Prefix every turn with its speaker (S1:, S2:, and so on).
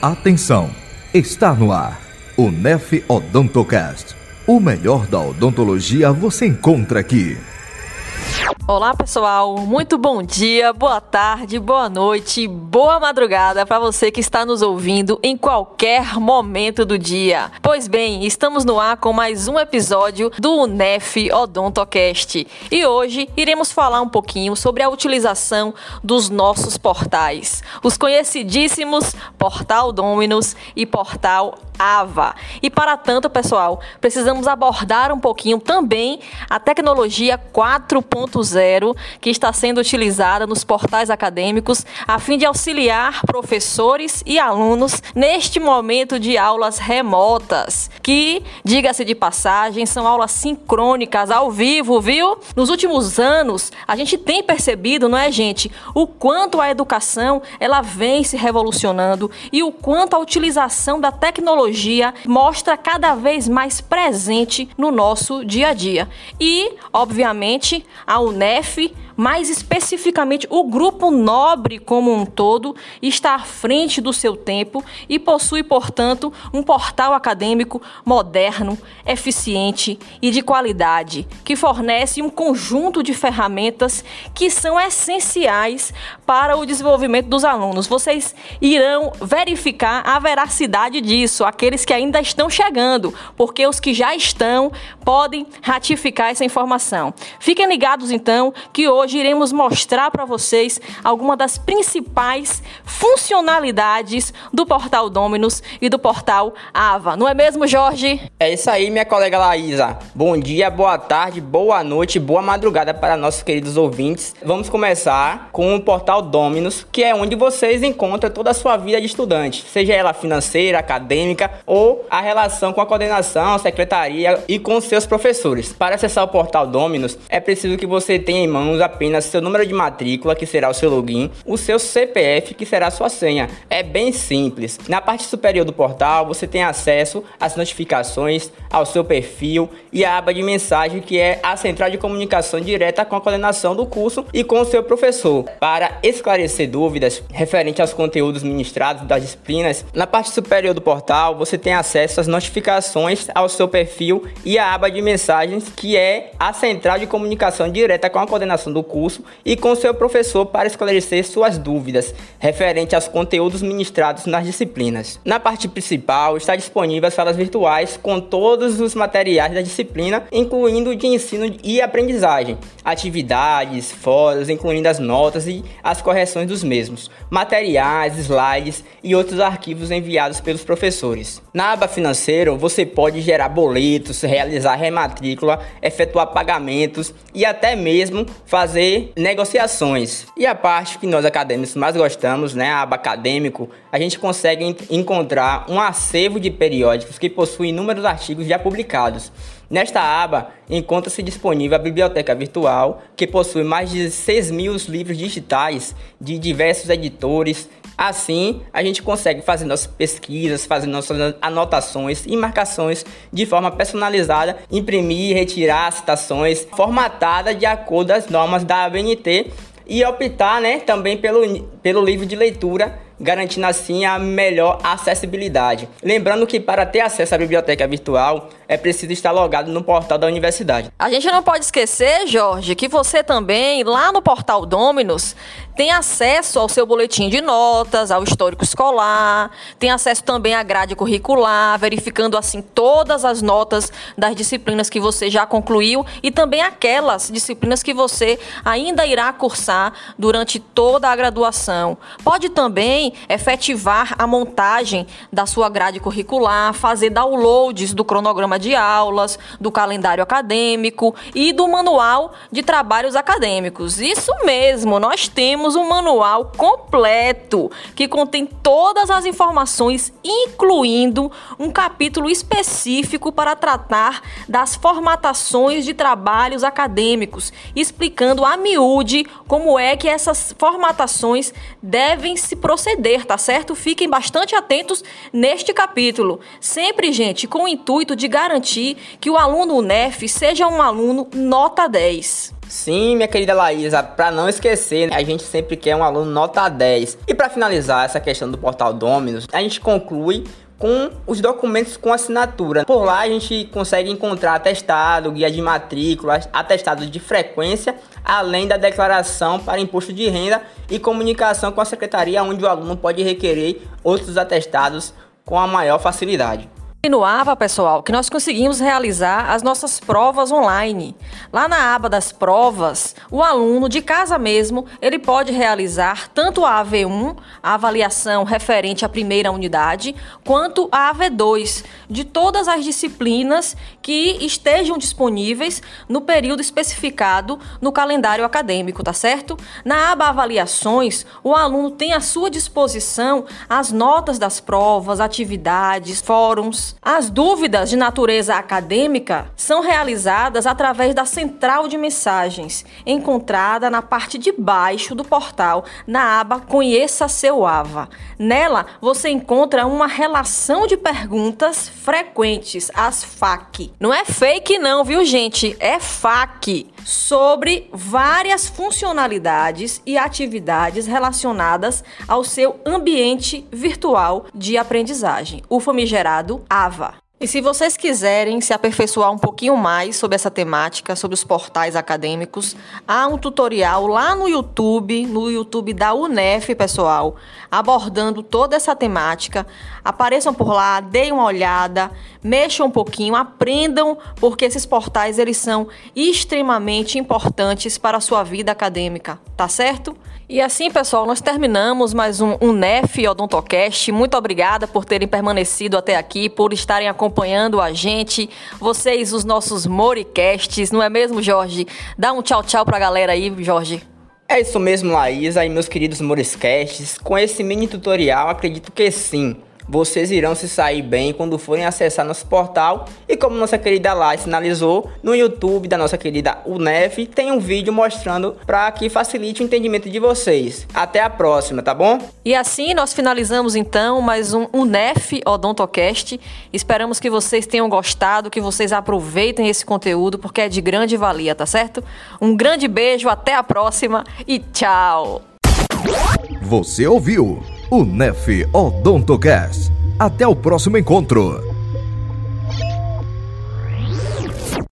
S1: Atenção, está no ar o Nef Odontocast. O melhor da odontologia você encontra aqui.
S2: Olá, pessoal. Muito bom dia, boa tarde, boa noite, boa madrugada para você que está nos ouvindo em qualquer momento do dia. Pois bem, estamos no ar com mais um episódio do UNEF Odontocast. E hoje iremos falar um pouquinho sobre a utilização dos nossos portais, os conhecidíssimos Portal Dominus e Portal AVA. E para tanto, pessoal, precisamos abordar um pouquinho também a tecnologia 4.0 que está sendo utilizada nos portais acadêmicos a fim de auxiliar professores e alunos neste momento de aulas remotas, que, diga-se de passagem, são aulas sincrônicas ao vivo, viu? Nos últimos anos, a gente tem percebido, não é, gente, o quanto a educação ela vem se revolucionando e o quanto a utilização da tecnologia mostra cada vez mais presente no nosso dia a dia. E, obviamente, a UNEF mais especificamente o grupo nobre como um todo, está à frente do seu tempo e possui, portanto, um portal acadêmico moderno, eficiente e de qualidade, que fornece um conjunto de ferramentas que são essenciais para o desenvolvimento dos alunos. Vocês irão verificar a veracidade disso, aqueles que ainda estão chegando, porque os que já estão podem ratificar essa informação. Fiquem ligados então que hoje hoje iremos mostrar para vocês algumas das principais funcionalidades do portal Dominus e do portal Ava. Não é mesmo, Jorge?
S3: É isso aí, minha colega Laísa. Bom dia, boa tarde, boa noite, boa madrugada para nossos queridos ouvintes. Vamos começar com o portal Dominus, que é onde vocês encontram toda a sua vida de estudante, seja ela financeira, acadêmica ou a relação com a coordenação, secretaria e com seus professores. Para acessar o portal Dominus, é preciso que você tenha em mãos a apenas seu número de matrícula, que será o seu login, o seu CPF, que será a sua senha. É bem simples. Na parte superior do portal, você tem acesso às notificações, ao seu perfil e a aba de mensagem, que é a central de comunicação direta com a coordenação do curso e com o seu professor. Para esclarecer dúvidas referente aos conteúdos ministrados das disciplinas, na parte superior do portal, você tem acesso às notificações ao seu perfil e a aba de mensagens, que é a central de comunicação direta com a coordenação do curso e com seu professor para esclarecer suas dúvidas referente aos conteúdos ministrados nas disciplinas. Na parte principal está disponível as salas virtuais com todos os materiais da disciplina, incluindo de ensino e aprendizagem, atividades, fóruns, incluindo as notas e as correções dos mesmos, materiais, slides e outros arquivos enviados pelos professores. Na aba financeiro, você pode gerar boletos, realizar rematrícula, efetuar pagamentos e até mesmo fazer fazer negociações. E a parte que nós acadêmicos mais gostamos, né, a aba acadêmico, a gente consegue encontrar um acervo de periódicos que possui inúmeros artigos já publicados. Nesta aba encontra-se disponível a biblioteca virtual, que possui mais de 6 mil livros digitais de diversos editores. Assim, a gente consegue fazer nossas pesquisas, fazer nossas anotações e marcações de forma personalizada, imprimir, retirar citações, formatada de acordo as normas da ABNT e optar né, também pelo, pelo livro de leitura garantindo assim a melhor acessibilidade. Lembrando que para ter acesso à biblioteca virtual é preciso estar logado no portal da universidade.
S2: A gente não pode esquecer, Jorge, que você também, lá no portal Dominus, tem acesso ao seu boletim de notas, ao histórico escolar, tem acesso também à grade curricular, verificando assim todas as notas das disciplinas que você já concluiu e também aquelas disciplinas que você ainda irá cursar durante toda a graduação. Pode também efetivar a montagem da sua grade curricular, fazer downloads do cronograma de aulas, do calendário acadêmico e do manual de trabalhos acadêmicos. Isso mesmo, nós temos um manual completo que contém todas as informações, incluindo um capítulo específico para tratar das formatações de trabalhos acadêmicos, explicando a miúde como é que essas formatações devem se proceder, tá certo? Fiquem bastante atentos neste capítulo. Sempre, gente, com o intuito de garantir que o aluno UNEF seja um aluno nota 10.
S3: Sim, minha querida Laísa, para não esquecer, a gente sempre quer um aluno nota 10. E para finalizar essa questão do portal Dominus, a gente conclui com os documentos com assinatura. Por lá a gente consegue encontrar atestado, guia de matrícula, atestado de frequência, além da declaração para imposto de renda e comunicação com a secretaria, onde o aluno pode requerer outros atestados com a maior facilidade.
S2: Continuava, pessoal, que nós conseguimos realizar as nossas provas online. Lá na aba das provas, o aluno de casa mesmo, ele pode realizar tanto a AV1, a avaliação referente à primeira unidade, quanto a AV2, de todas as disciplinas que estejam disponíveis no período especificado no calendário acadêmico, tá certo? Na aba avaliações, o aluno tem à sua disposição as notas das provas, atividades, fóruns, as dúvidas de natureza acadêmica são realizadas através da central de mensagens, encontrada na parte de baixo do portal, na aba Conheça seu AVA. Nela, você encontra uma relação de perguntas frequentes, as FAQ. Não é fake não, viu, gente? É FAQ sobre várias funcionalidades e atividades relacionadas ao seu ambiente virtual de aprendizagem, o famigerado AVA lava. E se vocês quiserem se aperfeiçoar um pouquinho mais sobre essa temática, sobre os portais acadêmicos, há um tutorial lá no YouTube, no YouTube da UNEF, pessoal, abordando toda essa temática. Apareçam por lá, deem uma olhada, mexam um pouquinho, aprendam, porque esses portais eles são extremamente importantes para a sua vida acadêmica, tá certo? E assim, pessoal, nós terminamos mais um, um NEF Odontocast. Muito obrigada por terem permanecido até aqui, por estarem acompanhando a gente. Vocês, os nossos Moricasts, não é mesmo, Jorge? Dá um tchau, tchau pra galera aí, Jorge.
S3: É isso mesmo, Laísa e meus queridos Moriscasts. Com esse mini tutorial, acredito que sim vocês irão se sair bem quando forem acessar nosso portal. E como nossa querida Lai sinalizou, no YouTube da nossa querida UNEF tem um vídeo mostrando para que facilite o entendimento de vocês. Até a próxima, tá bom?
S2: E assim nós finalizamos então mais um UNEF Odontocast. Esperamos que vocês tenham gostado, que vocês aproveitem esse conteúdo porque é de grande valia, tá certo? Um grande beijo, até a próxima e tchau!
S1: Você ouviu o NEF Odontocast. Até o próximo encontro.